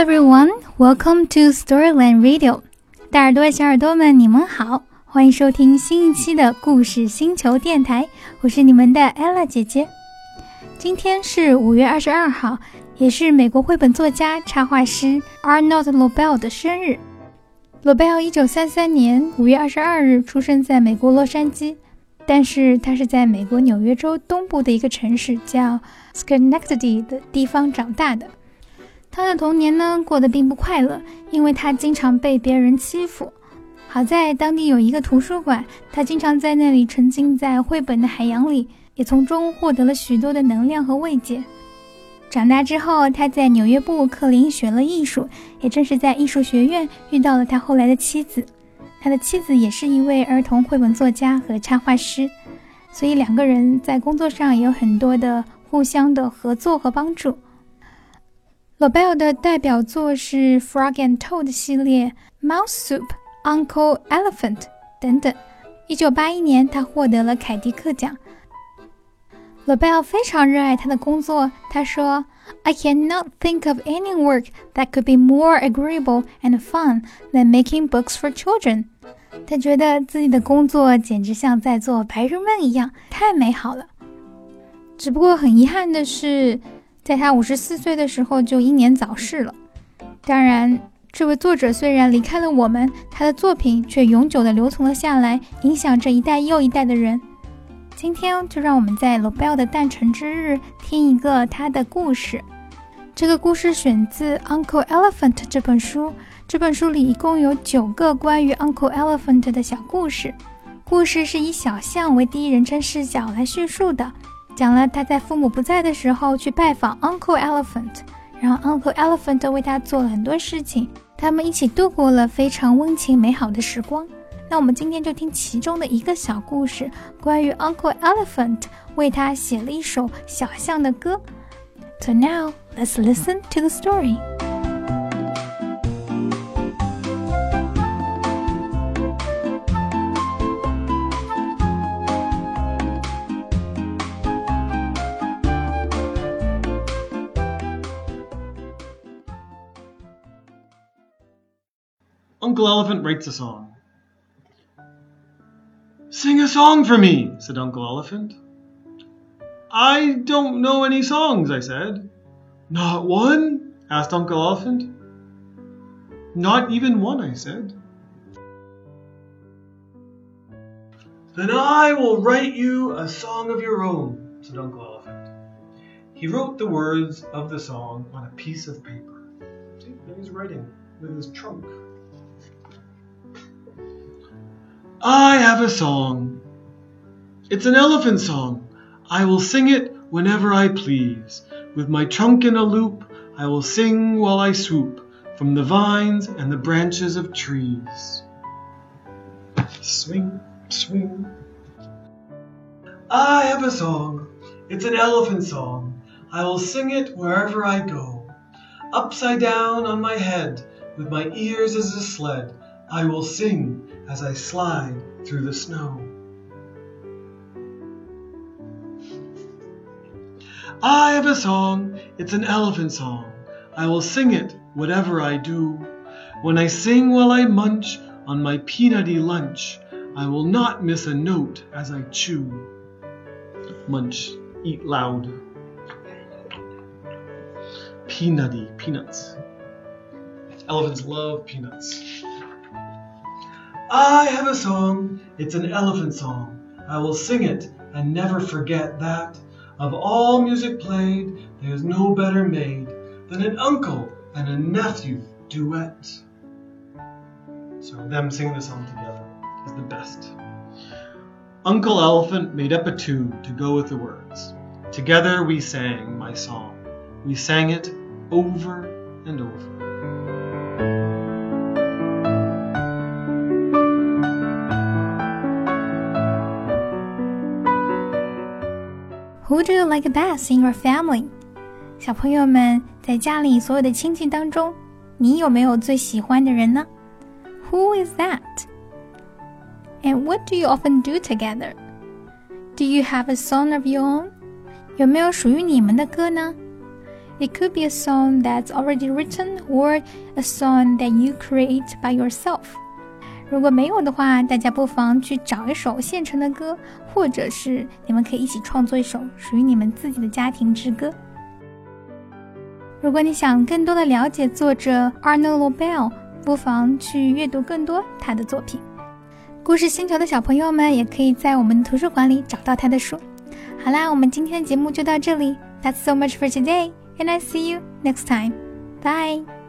Everyone, Welcome to Storyland Radio，大耳朵、小耳朵们，你们好，欢迎收听新一期的故事星球电台，我是你们的 Ella 姐姐。今天是五月二十二号，也是美国绘本作家、插画师 Arnold Lobel 的生日。Lobel 一九三三年五月二十二日出生在美国洛杉矶，但是他是在美国纽约州东部的一个城市叫 Schenectady 的地方长大的。他的童年呢过得并不快乐，因为他经常被别人欺负。好在当地有一个图书馆，他经常在那里沉浸在绘本的海洋里，也从中获得了许多的能量和慰藉。长大之后，他在纽约布鲁克林学了艺术，也正是在艺术学院遇到了他后来的妻子。他的妻子也是一位儿童绘本作家和插画师，所以两个人在工作上也有很多的互相的合作和帮助。Lobel 的代表作是《Frog and Toad》系列，《Mouse Soup》，《Uncle Elephant》等等。一九八一年，他获得了凯迪克奖。Lobel 非常热爱他的工作，他说：“I cannot think of any work that could be more agreeable and fun than making books for children。”他觉得自己的工作简直像在做白日梦一样，太美好了。只不过很遗憾的是。在他五十四岁的时候就英年早逝了。当然，这位作者虽然离开了我们，他的作品却永久地留存了下来，影响着一代又一代的人。今天就让我们在罗贝尔的诞辰之日听一个他的故事。这个故事选自《Uncle Elephant》这本书。这本书里一共有九个关于 Uncle Elephant 的小故事。故事是以小象为第一人称视角来叙述的。讲了他在父母不在的时候去拜访 Uncle Elephant，然后 Uncle Elephant 为他做了很多事情，他们一起度过了非常温情美好的时光。那我们今天就听其中的一个小故事，关于 Uncle Elephant 为他写了一首小象的歌。So now let's listen to the story. Uncle Elephant writes a song. Sing a song for me, said Uncle Elephant. I don't know any songs, I said. Not one? asked Uncle Elephant. Not even one, I said. Then I will write you a song of your own, said Uncle Elephant. He wrote the words of the song on a piece of paper. See, he's writing with his trunk. I have a song. It's an elephant song. I will sing it whenever I please. With my trunk in a loop, I will sing while I swoop from the vines and the branches of trees. Swing, swing. I have a song. It's an elephant song. I will sing it wherever I go. Upside down on my head, with my ears as a sled, I will sing as I slide through the snow. I have a song, it's an elephant song. I will sing it whatever I do. When I sing while I munch on my peanutty lunch, I will not miss a note as I chew. Munch, eat loud. Peanutty, peanuts. Elephants love peanuts. I have a song, it's an elephant song. I will sing it and never forget that of all music played, there's no better made than an uncle and a nephew duet. So them singing the song together is the best. Uncle Elephant made up a tune to go with the words. Together we sang my song. We sang it over and over. Who do you like best in your family？小朋友们，在家里所有的亲戚当中，你有没有最喜欢的人呢？Who is that? And what do you often do together? Do you have a song of your own? 有没有属于你们的歌呢 It could be a song that's already written or a song that you create by yourself. 如果没有的话，大家不妨去找一首现成的歌，或者是你们可以一起创作一首属于你们自己的家庭之歌。如果你想更多的了解作者 Arnold Lobel，不妨去阅读更多他的作品。故事星球的小朋友们也可以在我们图书馆里找到他的书。好啦，我们今天的节目就到这里。That's so much for today, and I see you next time. Bye.